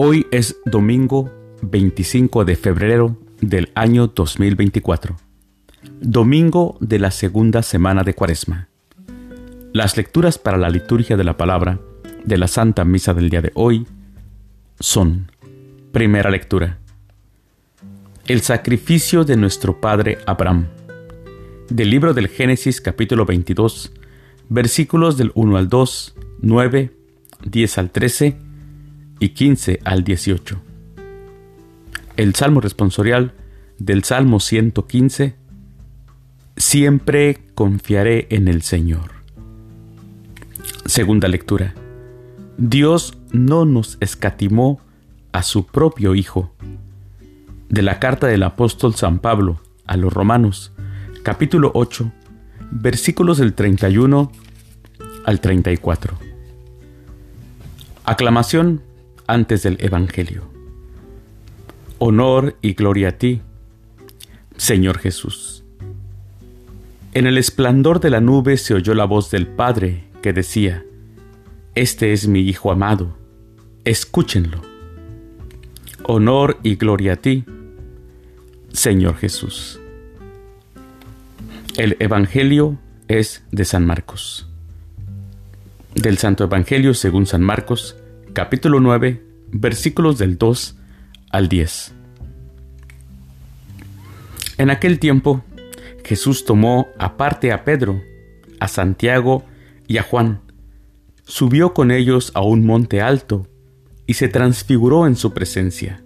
Hoy es domingo 25 de febrero del año 2024, domingo de la segunda semana de Cuaresma. Las lecturas para la liturgia de la palabra de la Santa Misa del día de hoy son, primera lectura, el sacrificio de nuestro Padre Abraham, del libro del Génesis capítulo 22, versículos del 1 al 2, 9, 10 al 13 y 15 al 18. El Salmo responsorial del Salmo 115, Siempre confiaré en el Señor. Segunda lectura. Dios no nos escatimó a su propio Hijo. De la carta del apóstol San Pablo a los Romanos, capítulo 8, versículos del 31 al 34. Aclamación antes del Evangelio. Honor y gloria a ti, Señor Jesús. En el esplendor de la nube se oyó la voz del Padre que decía, Este es mi Hijo amado, escúchenlo. Honor y gloria a ti, Señor Jesús. El Evangelio es de San Marcos. Del Santo Evangelio según San Marcos, capítulo 9, versículos del 2 al 10. En aquel tiempo, Jesús tomó aparte a Pedro, a Santiago y a Juan, subió con ellos a un monte alto y se transfiguró en su presencia.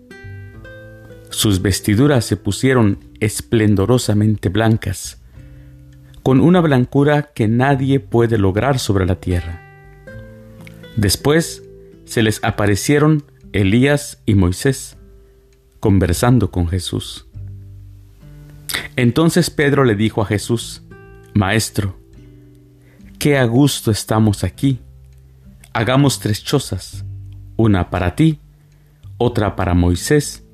Sus vestiduras se pusieron esplendorosamente blancas, con una blancura que nadie puede lograr sobre la tierra. Después se les aparecieron Elías y Moisés conversando con Jesús. Entonces Pedro le dijo a Jesús, Maestro, qué a gusto estamos aquí. Hagamos tres chozas, una para ti, otra para Moisés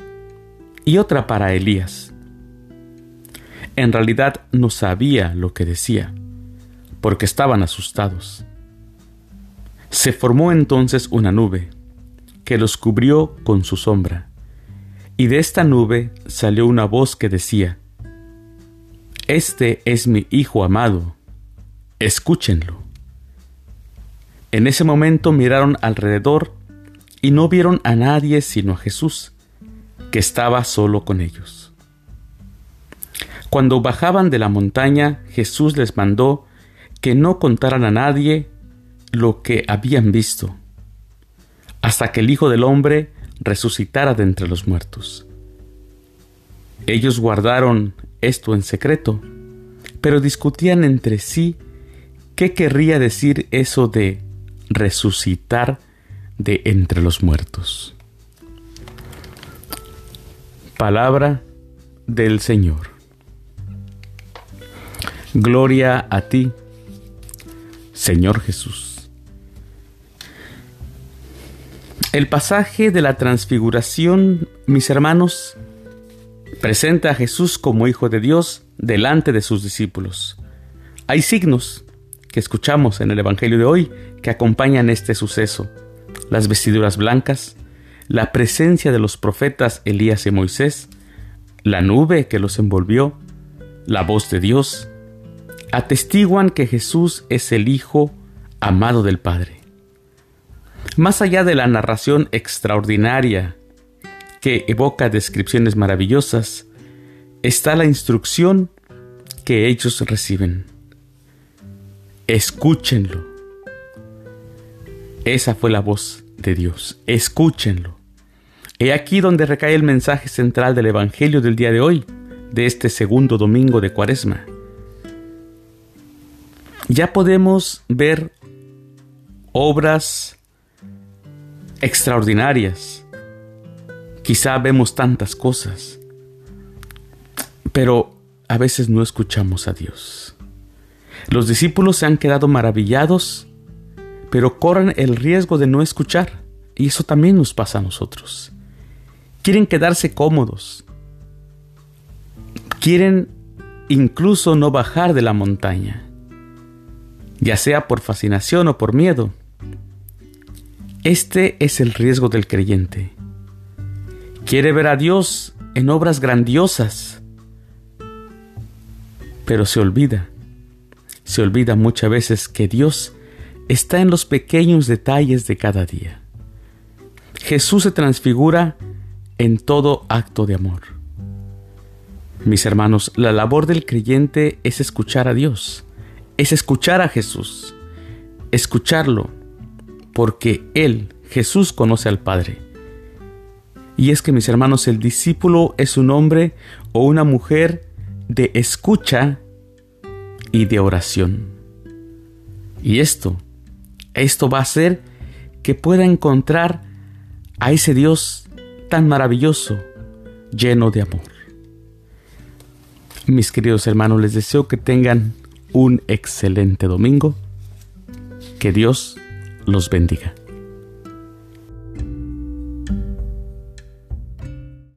y otra para Elías. En realidad no sabía lo que decía, porque estaban asustados. Se formó entonces una nube, que los cubrió con su sombra, y de esta nube salió una voz que decía, Este es mi Hijo amado, escúchenlo. En ese momento miraron alrededor y no vieron a nadie sino a Jesús, que estaba solo con ellos. Cuando bajaban de la montaña, Jesús les mandó que no contaran a nadie lo que habían visto, hasta que el Hijo del Hombre resucitara de entre los muertos. Ellos guardaron esto en secreto, pero discutían entre sí qué querría decir eso de resucitar de entre los muertos. Palabra del Señor. Gloria a ti, Señor Jesús. El pasaje de la transfiguración, mis hermanos, presenta a Jesús como Hijo de Dios delante de sus discípulos. Hay signos que escuchamos en el Evangelio de hoy que acompañan este suceso. Las vestiduras blancas, la presencia de los profetas Elías y Moisés, la nube que los envolvió, la voz de Dios, atestiguan que Jesús es el Hijo amado del Padre. Más allá de la narración extraordinaria que evoca descripciones maravillosas, está la instrucción que ellos reciben. Escúchenlo. Esa fue la voz de Dios. Escúchenlo. He aquí donde recae el mensaje central del Evangelio del día de hoy, de este segundo domingo de Cuaresma. Ya podemos ver obras extraordinarias. Quizá vemos tantas cosas, pero a veces no escuchamos a Dios. Los discípulos se han quedado maravillados, pero corren el riesgo de no escuchar, y eso también nos pasa a nosotros. Quieren quedarse cómodos, quieren incluso no bajar de la montaña, ya sea por fascinación o por miedo. Este es el riesgo del creyente. quiere ver a Dios en obras grandiosas, pero se olvida, se olvida muchas veces que Dios está en los pequeños detalles de cada día. Jesús se transfigura en todo acto de amor. Mis hermanos, la labor del creyente es escuchar a Dios, es escuchar a Jesús, escucharlo, porque Él, Jesús, conoce al Padre. Y es que, mis hermanos, el discípulo es un hombre o una mujer de escucha y de oración. Y esto, esto va a hacer que pueda encontrar a ese Dios tan maravilloso, lleno de amor. Mis queridos hermanos, les deseo que tengan un excelente domingo. Que Dios los bendiga.